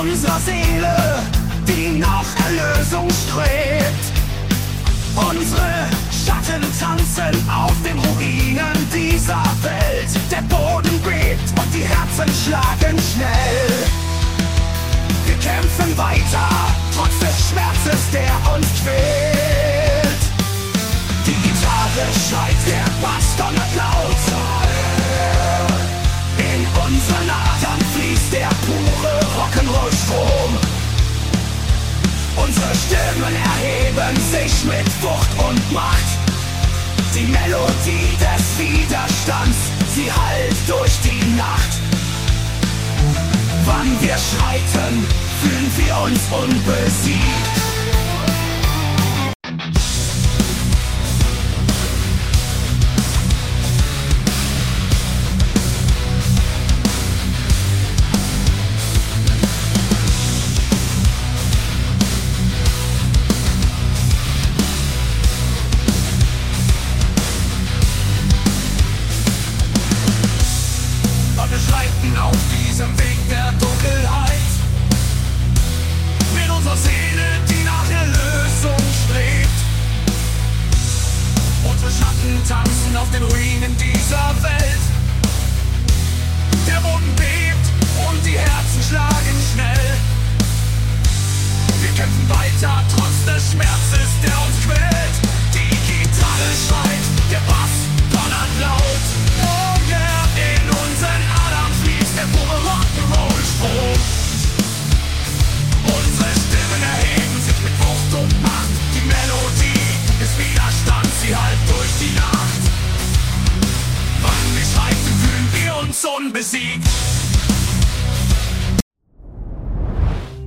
unserer Seele, die nach Erlösung strebt. Unsere Schatten tanzen auf den Ruinen dieser Welt. Der Boden bebt und die Herzen schlagen schnell. Wir kämpfen weiter, trotz des Schmerzes, der uns quält. Stimmen erheben sich mit Wucht und Macht. Die Melodie des Widerstands, sie hallt durch die Nacht. Wann wir schreiten, fühlen wir uns unbesiegt. Weiter, trotz des Schmerzes, der uns quält. Die Gitarre schreit, der Bass donnert laut. Oh yeah, in unseren Adern fließt der pure Rock'n'Roll-Strom. Unsere Stimmen erheben sich mit Wucht und Macht. Die Melodie ist Widerstand, sie hallt durch die Nacht. Wann wir schreiten, fühlen wir uns unbesiegt.